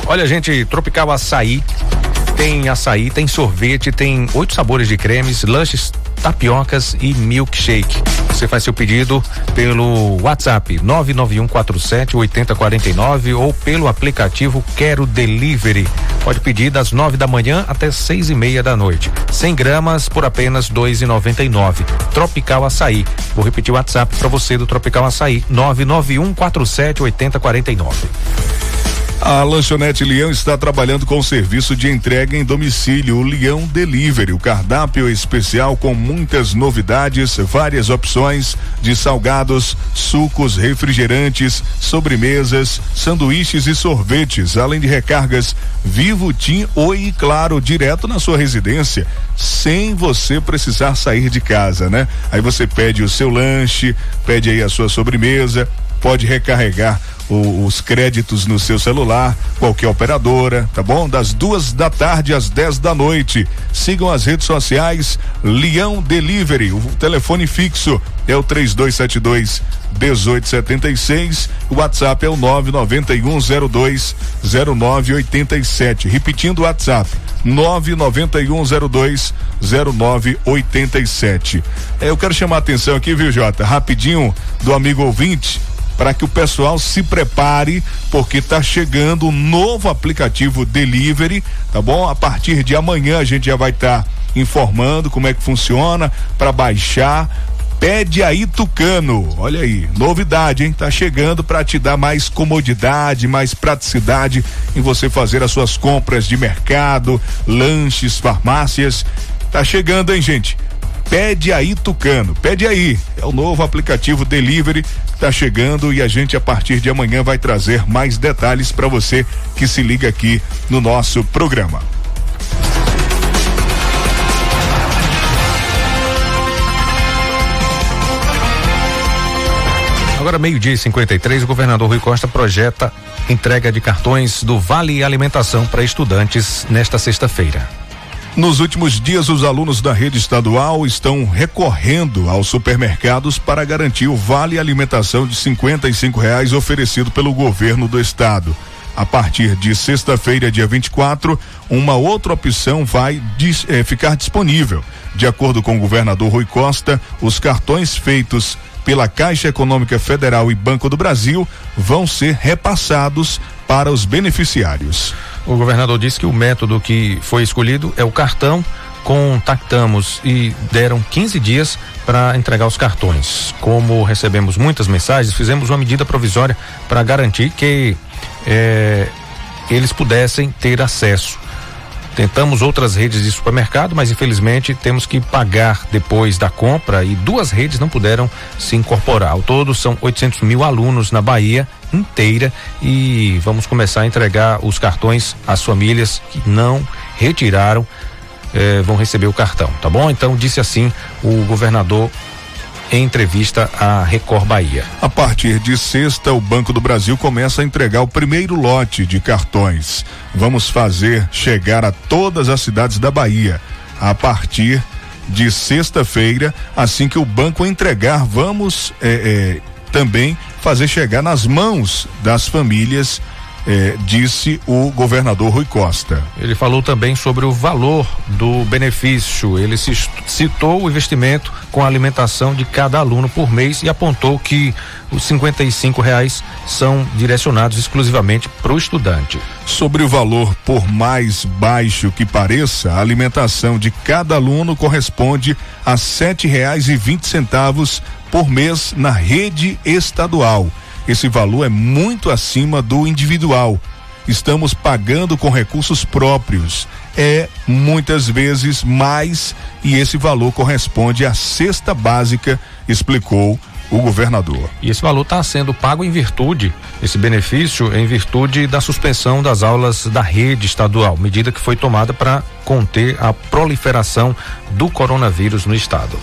Speaker 5: Olha, gente, Tropical Açaí. Tem açaí, tem sorvete, tem oito sabores de cremes, lanches tapiocas e milkshake. Você faz seu pedido pelo WhatsApp 99147 8049 ou pelo aplicativo Quero Delivery. Pode pedir das nove da manhã até seis e meia da noite. 100 gramas por apenas dois e noventa e nove. Tropical Açaí. Vou repetir o WhatsApp para você do Tropical Açaí 99147 8049.
Speaker 6: A lanchonete Leão está trabalhando com o serviço de entrega em domicílio, o Leão Delivery. O cardápio especial com muitas novidades, várias opções de salgados, sucos, refrigerantes, sobremesas, sanduíches e sorvetes, além de recargas Vivo, Tim, Oi e Claro, direto na sua residência, sem você precisar sair de casa, né? Aí você pede o seu lanche, pede aí a sua sobremesa, pode recarregar o, os créditos no seu celular, qualquer operadora, tá bom? Das duas da tarde às 10 da noite. Sigam as redes sociais Leão Delivery. O telefone fixo é o 3272 1876. O WhatsApp é o 99102 0987. Repetindo o WhatsApp. 99102 0987. É, eu quero chamar a atenção aqui, viu, Jota? Rapidinho do amigo ouvinte para que o pessoal se prepare, porque está chegando um novo aplicativo Delivery, tá bom? A partir de amanhã a gente já vai estar tá informando como é que funciona para baixar. Pede aí Tucano, olha aí, novidade, hein? Tá chegando para te dar mais comodidade, mais praticidade em você fazer as suas compras de mercado, lanches, farmácias. Tá chegando, hein, gente? Pede aí Tucano, pede aí. É o novo aplicativo Delivery está chegando e a gente a partir de amanhã vai trazer mais detalhes para você que se liga aqui no nosso programa.
Speaker 5: Agora, meio-dia e 53, o governador Rui Costa projeta entrega de cartões do Vale Alimentação para estudantes nesta sexta-feira.
Speaker 6: Nos últimos dias, os alunos da rede estadual estão recorrendo aos supermercados para garantir o vale alimentação de R$ reais oferecido pelo governo do estado. A partir de sexta-feira, dia 24, uma outra opção vai dis, eh, ficar disponível. De acordo com o governador Rui Costa, os cartões feitos pela Caixa Econômica Federal e Banco do Brasil vão ser repassados para os beneficiários.
Speaker 5: O governador disse que o método que foi escolhido é o cartão. Contactamos e deram 15 dias para entregar os cartões. Como recebemos muitas mensagens, fizemos uma medida provisória para garantir que eh, eles pudessem ter acesso. Tentamos outras redes de supermercado, mas infelizmente temos que pagar depois da compra e duas redes não puderam se incorporar. Ao todo são 800 mil alunos na Bahia inteira e vamos começar a entregar os cartões às famílias que não retiraram, eh, vão receber o cartão, tá bom? Então disse assim o governador em entrevista à Record Bahia.
Speaker 6: A partir de sexta, o Banco do Brasil começa a entregar o primeiro lote de cartões. Vamos fazer chegar a todas as cidades da Bahia. A partir de sexta-feira, assim que o banco entregar, vamos eh, eh, também fazer chegar nas mãos das famílias eh, disse o governador Rui Costa.
Speaker 5: Ele falou também sobre o valor do benefício. Ele citou o investimento com a alimentação de cada aluno por mês e apontou que os 55 reais são direcionados exclusivamente para o estudante.
Speaker 6: Sobre o valor, por mais baixo que pareça, a alimentação de cada aluno corresponde a sete reais e vinte centavos por mês na rede estadual esse valor é muito acima do individual. Estamos pagando com recursos próprios. É muitas vezes mais e esse valor corresponde à cesta básica, explicou o governador.
Speaker 5: E esse valor está sendo pago em virtude, esse benefício em virtude da suspensão das aulas da rede estadual, medida que foi tomada para conter a proliferação do coronavírus no estado.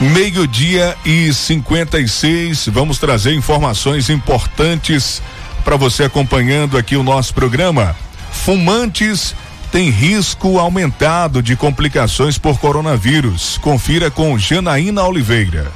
Speaker 6: Meio-dia e 56. Vamos trazer informações importantes para você acompanhando aqui o nosso programa. Fumantes têm risco aumentado de complicações por coronavírus. Confira com Janaína Oliveira.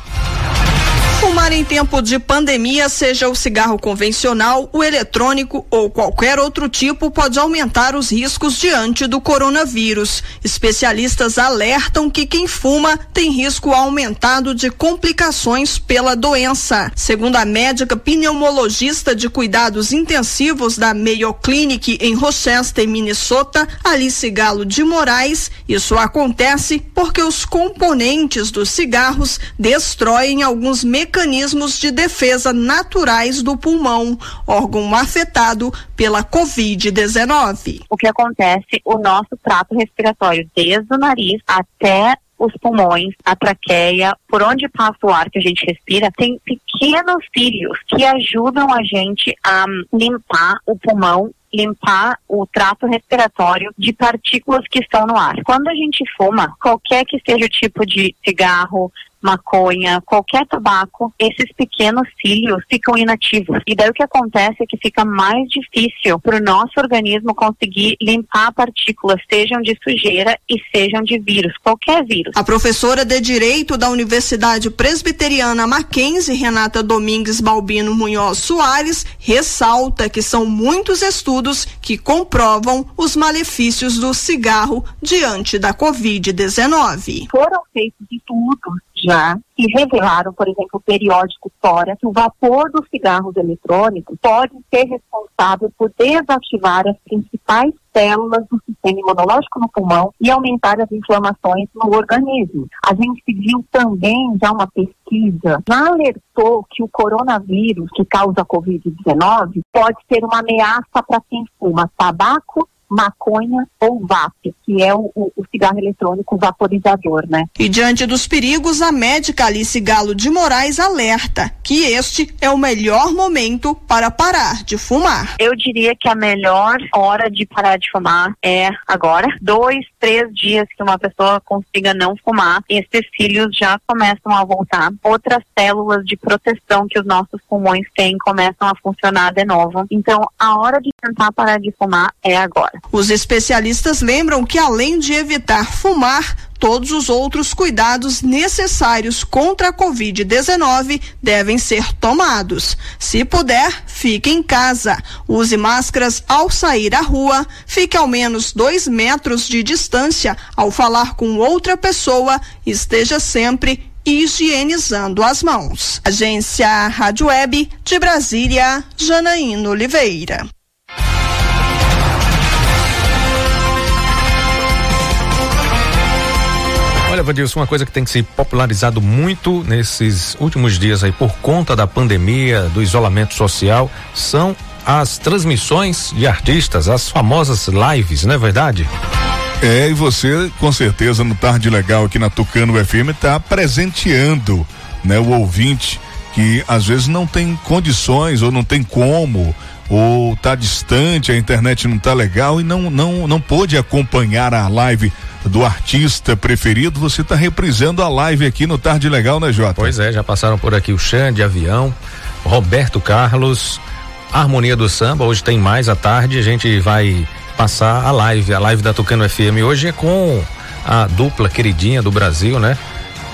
Speaker 17: Em tempo de pandemia, seja o cigarro convencional, o eletrônico ou qualquer outro tipo, pode aumentar os riscos diante do coronavírus. Especialistas alertam que quem fuma tem risco aumentado de complicações pela doença. Segundo a médica pneumologista de cuidados intensivos da Mayo Clinic em Rochester, Minnesota, Alice Galo de Moraes, isso acontece porque os componentes dos cigarros destroem alguns mecanismos de defesa naturais do pulmão, órgão afetado pela Covid-19.
Speaker 18: O que acontece? O nosso trato respiratório, desde o nariz até os pulmões, a traqueia, por onde passa o ar que a gente respira, tem pequenos cílios que ajudam a gente a limpar o pulmão limpar o trato respiratório de partículas que estão no ar. Quando a gente fuma, qualquer que seja o tipo de cigarro, maconha, qualquer tabaco, esses pequenos cílios ficam inativos. E daí o que acontece é que fica mais difícil para o nosso organismo conseguir limpar partículas, sejam de sujeira e sejam de vírus, qualquer vírus.
Speaker 17: A professora de Direito da Universidade Presbiteriana Mackenzie, Renata Domingues Balbino Munhoz Soares, ressalta que são muitos estudos que comprovam os malefícios do cigarro diante da Covid-19.
Speaker 18: Foram feitos estudos já que revelaram, por exemplo, o periódico Fora, que o vapor dos cigarros eletrônicos pode ser responsável por desativar as principais células do sistema imunológico no pulmão e aumentar as inflamações no organismo. A gente viu também já uma pesquisa, já alertou que o coronavírus que causa a Covid-19 pode ser uma ameaça para quem fuma tabaco maconha ou vape, que é o, o, o, cigarro eletrônico vaporizador, né?
Speaker 17: E diante dos perigos, a médica Alice Galo de Moraes alerta que este é o melhor momento para parar de fumar.
Speaker 18: Eu diria que a melhor hora de parar de fumar é agora. Dois, três dias que uma pessoa consiga não fumar, esses cílios já começam a voltar. Outras células de proteção que os nossos pulmões têm começam a funcionar de novo. Então, a hora de tentar parar de fumar é agora.
Speaker 17: Os especialistas lembram que, além de evitar fumar, todos os outros cuidados necessários contra a Covid-19 devem ser tomados. Se puder, fique em casa. Use máscaras ao sair à rua. Fique ao menos dois metros de distância ao falar com outra pessoa. Esteja sempre higienizando as mãos. Agência Rádio Web de Brasília, Janaína Oliveira.
Speaker 5: Olha, Vadilson, uma coisa que tem se popularizado muito nesses últimos dias aí por conta da pandemia, do isolamento social, são as transmissões de artistas, as famosas lives, não é verdade?
Speaker 6: É, e você com certeza no Tarde Legal aqui na Tucano FM está presenteando, né, o ouvinte que às vezes não tem condições ou não tem como ou tá distante, a internet não tá legal e não não não pôde acompanhar a live do artista preferido, você está reprisando a live aqui no Tarde Legal, né, Jota?
Speaker 5: Pois é, já passaram por aqui o Xande de Avião, Roberto Carlos, Harmonia do Samba, hoje tem mais à tarde, a gente vai passar a live, a live da Tucano FM hoje é com a dupla queridinha do Brasil, né?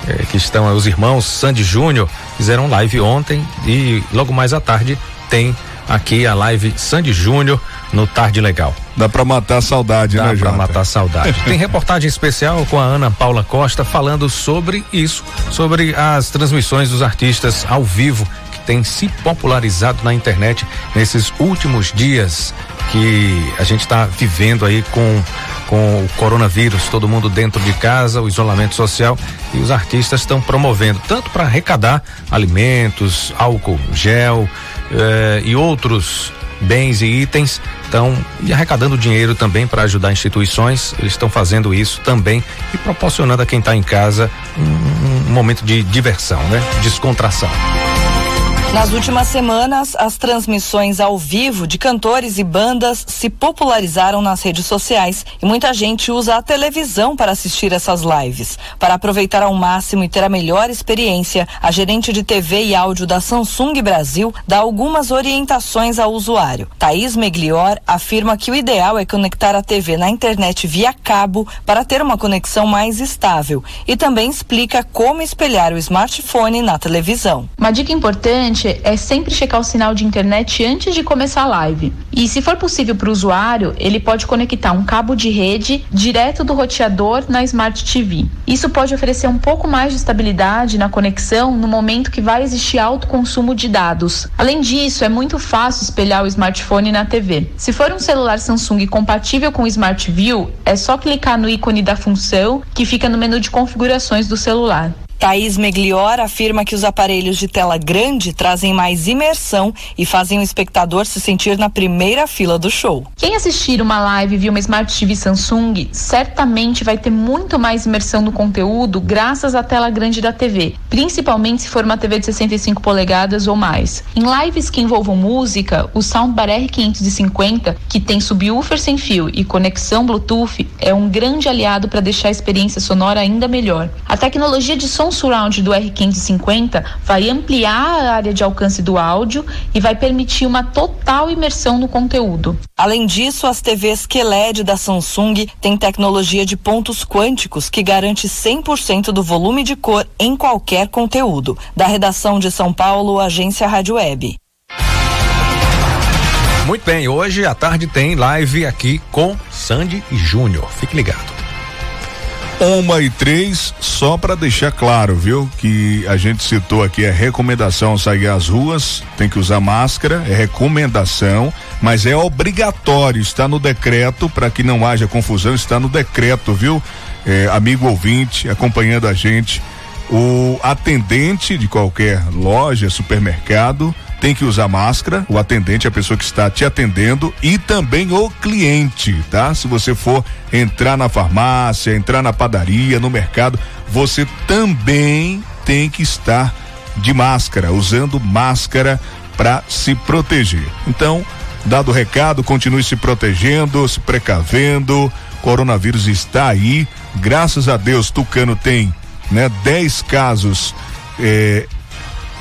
Speaker 5: É, que estão os irmãos Sandy Júnior, fizeram live ontem e logo mais à tarde tem aqui a live Sandy Júnior no Tarde Legal.
Speaker 6: Dá para matar a saudade,
Speaker 5: Dá
Speaker 6: né,
Speaker 5: Dá pra matar a saudade. Tem reportagem especial com a Ana Paula Costa falando sobre isso, sobre as transmissões dos artistas ao vivo que tem se popularizado na internet nesses últimos dias que a gente está vivendo aí com com o coronavírus, todo mundo dentro de casa, o isolamento social e os artistas estão promovendo tanto para arrecadar alimentos, álcool, gel eh, e outros bens e itens, estão arrecadando dinheiro também para ajudar instituições. Eles estão fazendo isso também e proporcionando a quem está em casa um, um, momento de diversão, né? Descontração.
Speaker 16: Nas últimas semanas, as transmissões ao vivo de cantores e bandas se popularizaram nas redes sociais e muita gente usa a televisão para assistir essas lives. Para aproveitar ao máximo e ter a melhor experiência, a gerente de TV e áudio da Samsung Brasil dá algumas orientações ao usuário. Thaís Meglior afirma que o ideal é conectar a TV na internet via cabo para ter uma conexão mais estável e também explica como espelhar o smartphone na televisão.
Speaker 19: Uma dica importante é sempre checar o sinal de internet antes de começar a live. E se for possível para o usuário, ele pode conectar um cabo de rede direto do roteador na Smart TV. Isso pode oferecer um pouco mais de estabilidade na conexão no momento que vai existir alto consumo de dados. Além disso, é muito fácil espelhar o smartphone na TV. Se for um celular Samsung compatível com o Smart View, é só clicar no ícone da função que fica no menu de configurações do celular.
Speaker 16: Thaís Meglior afirma que os aparelhos de tela grande trazem mais imersão e fazem o espectador se sentir na primeira fila do show.
Speaker 19: Quem assistir uma live via uma Smart TV Samsung certamente vai ter muito mais imersão no conteúdo graças à tela grande da TV, principalmente se for uma TV de 65 polegadas ou mais. Em lives que envolvam música, o Soundbar R550, que tem subwoofer sem fio e conexão Bluetooth, é um grande aliado para deixar a experiência sonora ainda melhor. A tecnologia de som som surround do R550 vai ampliar a área de alcance do áudio e vai permitir uma total imersão no conteúdo.
Speaker 16: Além disso, as TVs QLED da Samsung têm tecnologia de pontos quânticos que garante 100% do volume de cor em qualquer conteúdo. Da redação de São Paulo, Agência Rádio Web.
Speaker 5: Muito bem, hoje à tarde tem live aqui com Sandy e Júnior. Fique ligado.
Speaker 6: Uma e três, só para deixar claro, viu? Que a gente citou aqui é recomendação sair às ruas, tem que usar máscara, é recomendação, mas é obrigatório, está no decreto, para que não haja confusão, está no decreto, viu? É, amigo ouvinte, acompanhando a gente, o atendente de qualquer loja, supermercado, tem que usar máscara, o atendente, a pessoa que está te atendendo e também o cliente, tá? Se você for entrar na farmácia, entrar na padaria, no mercado, você também tem que estar de máscara, usando máscara para se proteger. Então, dado o recado, continue se protegendo, se precavendo. Coronavírus está aí. Graças a Deus, Tucano tem, né, 10 casos eh,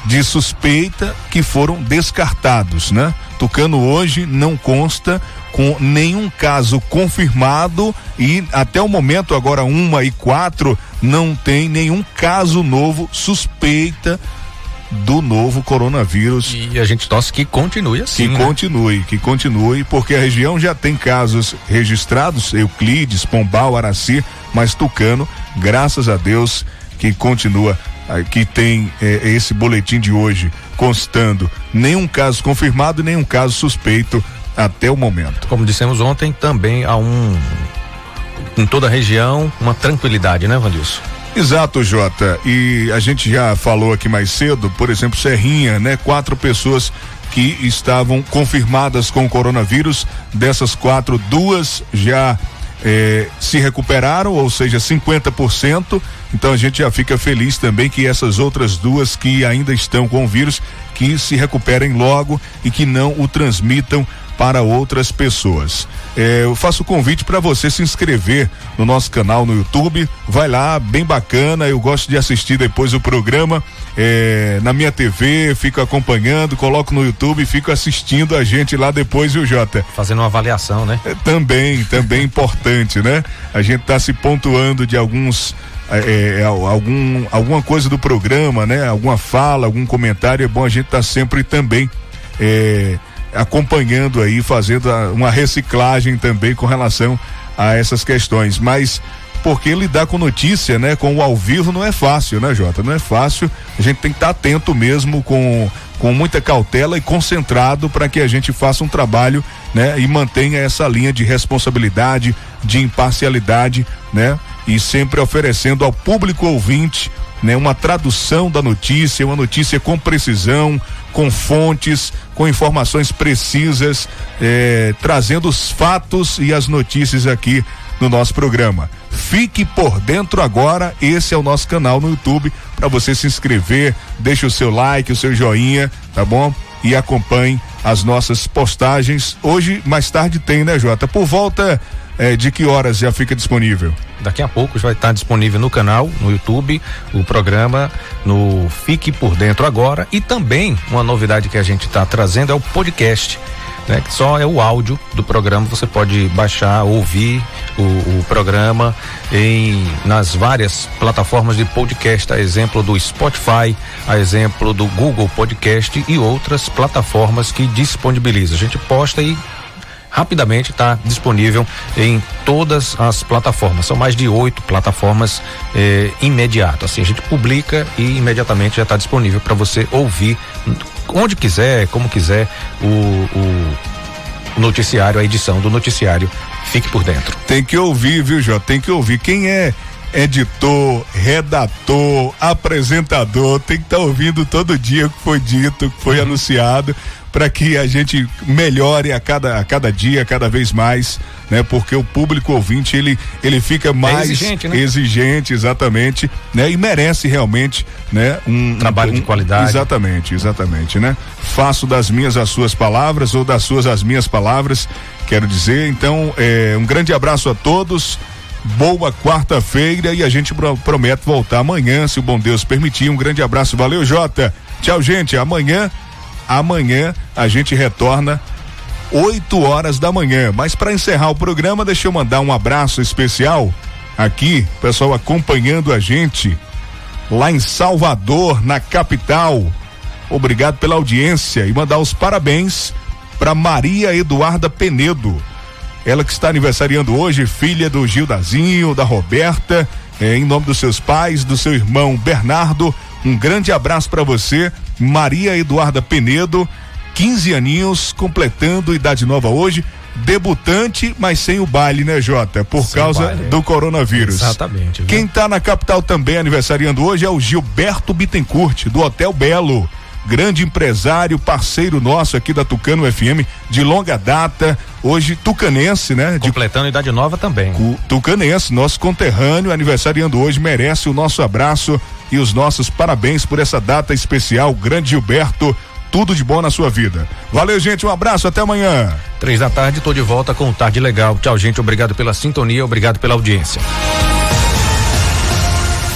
Speaker 6: de suspeita que foram descartados, né? Tucano hoje não consta com nenhum caso confirmado e até o momento agora uma e quatro não tem nenhum caso novo suspeita do novo coronavírus.
Speaker 5: E a gente torce que continue assim.
Speaker 6: Que né? continue, que continue, porque a região já tem casos registrados, Euclides, Pombal, Araci, mas Tucano, graças a Deus, que continua que tem é, esse boletim de hoje constando nenhum caso confirmado e nenhum caso suspeito até o momento.
Speaker 5: Como dissemos ontem, também há um em toda a região uma tranquilidade, né, Vandilson?
Speaker 6: Exato, Jota. E a gente já falou aqui mais cedo, por exemplo, Serrinha, né? Quatro pessoas que estavam confirmadas com o coronavírus. Dessas quatro, duas já eh, se recuperaram, ou seja, 50%. Então a gente já fica feliz também que essas outras duas que ainda estão com o vírus, que se recuperem logo e que não o transmitam para outras pessoas. É, eu faço o convite para você se inscrever no nosso canal no YouTube. Vai lá, bem bacana. Eu gosto de assistir depois o programa é, na minha TV, fico acompanhando, coloco no YouTube e fico assistindo a gente lá depois, viu, Jota?
Speaker 5: Fazendo uma avaliação, né?
Speaker 6: É, também, também importante, né? A gente está se pontuando de alguns é, é, algum, alguma coisa do programa, né? Alguma fala, algum comentário, é bom a gente estar tá sempre também é, acompanhando aí, fazendo uma reciclagem também com relação a essas questões. Mas porque lidar com notícia, né, com o ao vivo não é fácil, né, Jota? Não é fácil. A gente tem que estar tá atento mesmo com com muita cautela e concentrado para que a gente faça um trabalho, né, e mantenha essa linha de responsabilidade, de imparcialidade, né, e sempre oferecendo ao público ouvinte, né, uma tradução da notícia, uma notícia com precisão, com fontes, com informações precisas, eh, trazendo os fatos e as notícias aqui no nosso programa. Fique por dentro agora, esse é o nosso canal no YouTube para você se inscrever, deixe o seu like, o seu joinha, tá bom? E acompanhe as nossas postagens. Hoje, mais tarde, tem, né, Jota? Por volta é, de que horas já fica disponível?
Speaker 5: Daqui a pouco vai estar disponível no canal, no YouTube, o programa no Fique por Dentro Agora e também uma novidade que a gente está trazendo é o podcast. Né, que só é o áudio do programa, você pode baixar, ouvir o, o, programa em nas várias plataformas de podcast, a exemplo do Spotify, a exemplo do Google Podcast e outras plataformas que disponibiliza. A gente posta e rapidamente está disponível em todas as plataformas. São mais de oito plataformas eh, imediato. Assim, a gente publica e imediatamente já está disponível para você ouvir onde quiser, como quiser, o, o noticiário, a edição do noticiário. Fique por dentro.
Speaker 6: Tem que ouvir, viu, Jô? Tem que ouvir. Quem é editor, redator, apresentador, tem que estar tá ouvindo todo dia o que foi dito, o que foi anunciado, para que a gente melhore a cada, a cada dia, cada vez mais, né? Porque o público ouvinte, ele, ele fica é mais é exigente, né? exigente, exatamente, né? E merece realmente, né? Um
Speaker 5: trabalho um, de qualidade.
Speaker 6: Exatamente, exatamente, né? Faço das minhas as suas palavras ou das suas as minhas palavras, quero dizer. Então, é, um grande abraço a todos. Boa quarta-feira e a gente promete voltar amanhã, se o bom Deus permitir. Um grande abraço, valeu, Jota. Tchau, gente. Amanhã amanhã a gente retorna 8 horas da manhã. Mas para encerrar o programa, deixa eu mandar um abraço especial aqui, pessoal acompanhando a gente lá em Salvador, na capital. Obrigado pela audiência e mandar os parabéns para Maria Eduarda Penedo. Ela que está aniversariando hoje, filha do Gildazinho, da Roberta, eh, em nome dos seus pais, do seu irmão Bernardo. Um grande abraço para você Maria Eduarda Penedo, 15 aninhos, completando idade nova hoje. Debutante, mas sem o baile, né, Jota? Por sem causa baile, do coronavírus.
Speaker 5: Exatamente. Viu?
Speaker 6: Quem está na capital também aniversariando hoje é o Gilberto Bittencourt, do Hotel Belo grande empresário, parceiro nosso aqui da Tucano FM, de longa data, hoje tucanense, né?
Speaker 5: Completando
Speaker 6: de...
Speaker 5: idade nova também.
Speaker 6: Tucanense, nosso conterrâneo, aniversariando hoje, merece o nosso abraço e os nossos parabéns por essa data especial, grande Gilberto. Tudo de bom na sua vida. Valeu, gente. Um abraço, até amanhã.
Speaker 5: Três da tarde, tô de volta com o Tarde Legal. Tchau, gente. Obrigado pela sintonia, obrigado pela audiência.